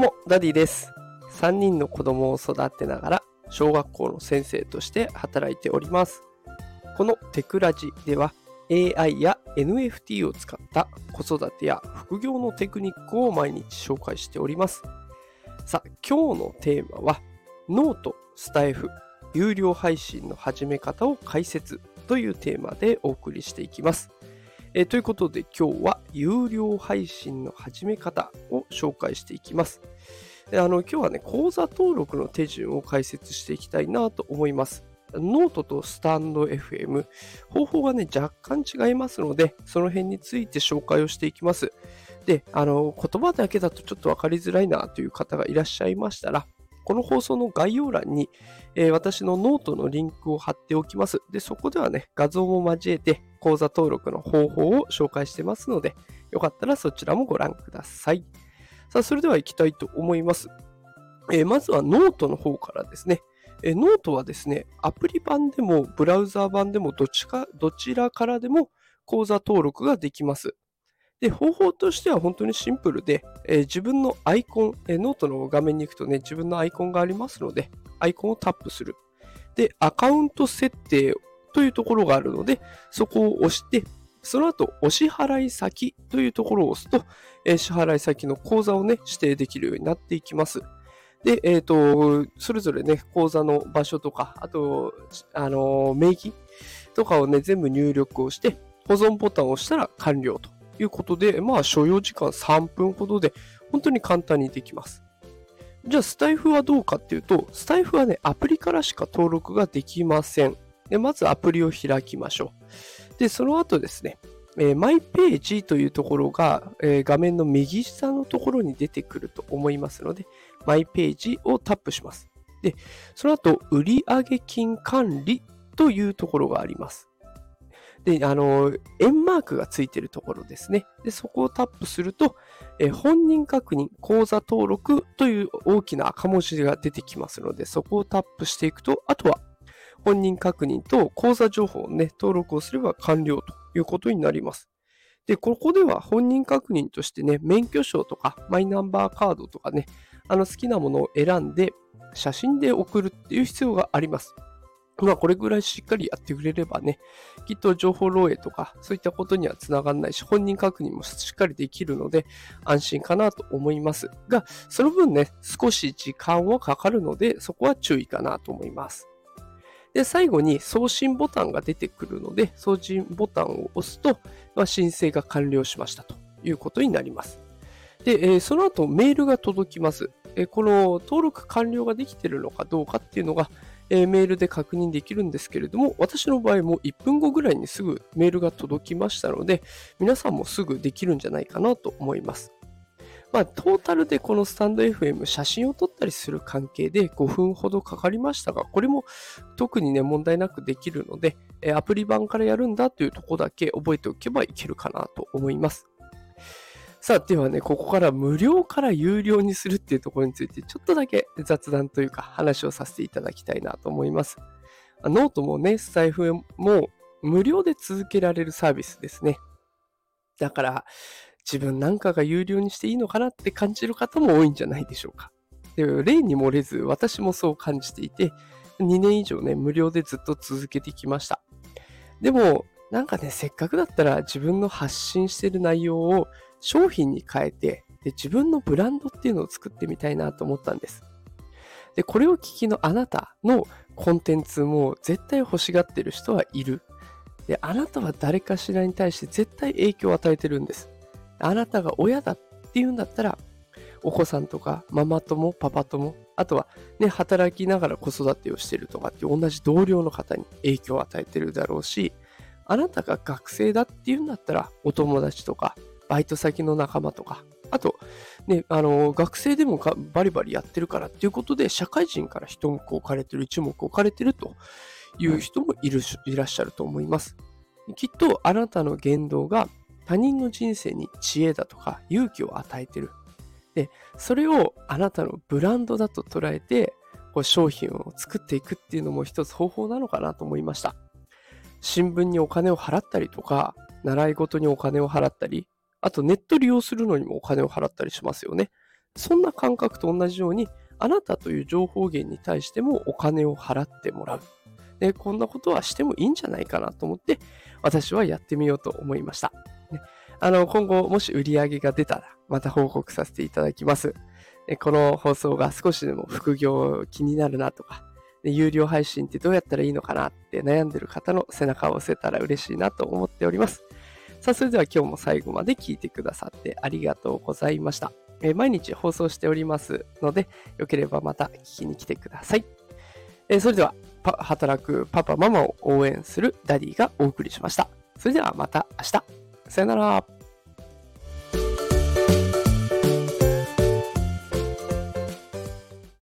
も、ダディです。3人の子供を育てながら、小学校の先生として働いております。このテクラジでは、AI や NFT を使った子育てや副業のテクニックを毎日紹介しております。さあ、今日のテーマは、 note、スタエフ、有料配信の始め方を解説というテーマでお送りしていきます。えーということで今日は有料配信の始め方を紹介していきます。あの今日はね、口座登録の手順を解説していきたいなと思います。ノートと stand.fm、方法がね、若干違いますので、その辺について紹介をしていきます。で、あの、言葉だけだとちょっとわかりづらいなという方がいらっしゃいましたら、この放送の概要欄に、えー私のノートのリンクを貼っておきます。で、そこではね、画像も交えて口座登録の方法を紹介してますので、よかったらそちらもご覧ください。さあ、それでは行きたいと思います。えーまずはノートの方からですね。えーノートはですね、アプリ版でもブラウザー版でもどっちかどちらからでも口座登録ができます。で、方法としては本当にシンプルで、えー自分のアイコン、えーノートの画面に行くとね、自分のアイコンがありますので、アイコンをタップする。で、アカウント設定というところがあるので、そこを押して、その後、お支払い先というところを押すと、えー支払い先の口座をね、指定できるようになっていきます。で、えっ、と、それぞれね、口座の場所とか、あと、あのー名義とかをね、全部入力をして、保存ボタンを押したら完了ということで、まあ、所要時間3分ほどで、本当に簡単にできます。じゃあ、スタイフはどうかっていうと、スタイフはね、アプリからしか登録ができません。でまずアプリを開きましょう。で、その後ですね、えーマイページというところが、えー画面の右下のところに出てくると思いますので、マイページをタップします。で、その後、売上金管理というところがあります。で、あの、円マークがついているところですね。で、そこをタップすると、え本人確認、口座登録という大きな赤文字が出てきますので、そこをタップしていくと、あとは本人確認と口座情報をね、登録をすれば完了ということになります。で、ここでは本人確認としてね、免許証とかマイナンバーカードとかね、あの好きなものを選んで写真で送るっていう必要があります。まあこれぐらいしっかりやってくれればね、きっと情報漏洩とかそういったことにはつながらないし、本人確認もしっかりできるので安心かなと思いますが、その分ね、少し時間はかかるので、そこは注意かなと思います。で、最後に送信ボタンが出てくるので、送信ボタンを押すと、まあ、申請が完了しましたということになります。で、えーその後メールが届きます。えーこの登録完了ができているのかどうかっていうのが、えーメールで確認できるんですけれども、私の場合も1分後ぐらいにすぐメールが届きましたので、皆さんもすぐできるんじゃないかなと思います。まあ、トータルでこのスタンド FM 写真を撮ったりする関係で5分ほどかかりましたが、これも特にね、問題なくできるので、アプリ版からやるんだというところだけ覚えておけばいけるかなと思います。さあ、ではね、ここから無料から有料にするっていうところについて、ちょっとだけ雑談というか話をさせていただきたいなと思います。ノートもね、スタエフも無料で続けられるサービスですね。だから、自分なんかが有料にしていいのかなって感じる方も多いんじゃないでしょうか。で例に漏れず、私もそう感じていて、2年以上ね、無料でずっと続けてきました。でも、なんかね、せっかくだったら自分の発信してる内容を商品に変えて、で自分のブランドっていうのを作ってみたいなと思ったんです。で、これを聞きのあなたのコンテンツも絶対欲しがってる人はいる。で、あなたは誰かしらに対して絶対影響を与えてるんです。あなたが親だっていうんだったら、お子さんとかママ友、パパ友、あとはね、働きながら子育てをしてるとかって同じ同僚の方に影響を与えてるだろうし、あなたが学生だっていうんだったら、お友達とか、バイト先の仲間とか、あと、ね、あの、学生でもバリバリやってるからっていうことで、社会人から一目置かれてる、一目置かれてるという人もいるいらっしゃると思います。きっとあなたの言動が他人の人生に知恵だとか勇気を与えてる。で、それをあなたのブランドだと捉えて、こう商品を作っていくっていうのも一つ方法なのかなと思いました。新聞にお金を払ったりとか、習い事にお金を払ったり、あとネット利用するのにもお金を払ったりしますよね。そんな感覚と同じように、あなたという情報源に対してもお金を払ってもらう。で、こんなことはしてもいいんじゃないかなと思って、私はやってみようと思いました。あの、今後、もし売り上げが出たら、また報告させていただきます。この放送が少しでも副業気になるなとか、有料配信ってどうやったらいいのかなって悩んでる方の背中を押せたら嬉しいなと思っております。さあ、それでは今日も最後まで聞いてくださってありがとうございました。え毎日放送しておりますので、よければまた聞きに来てください。えそれでは、働くパパママを応援するダディがお送りしました。それではまた明日。さよなら。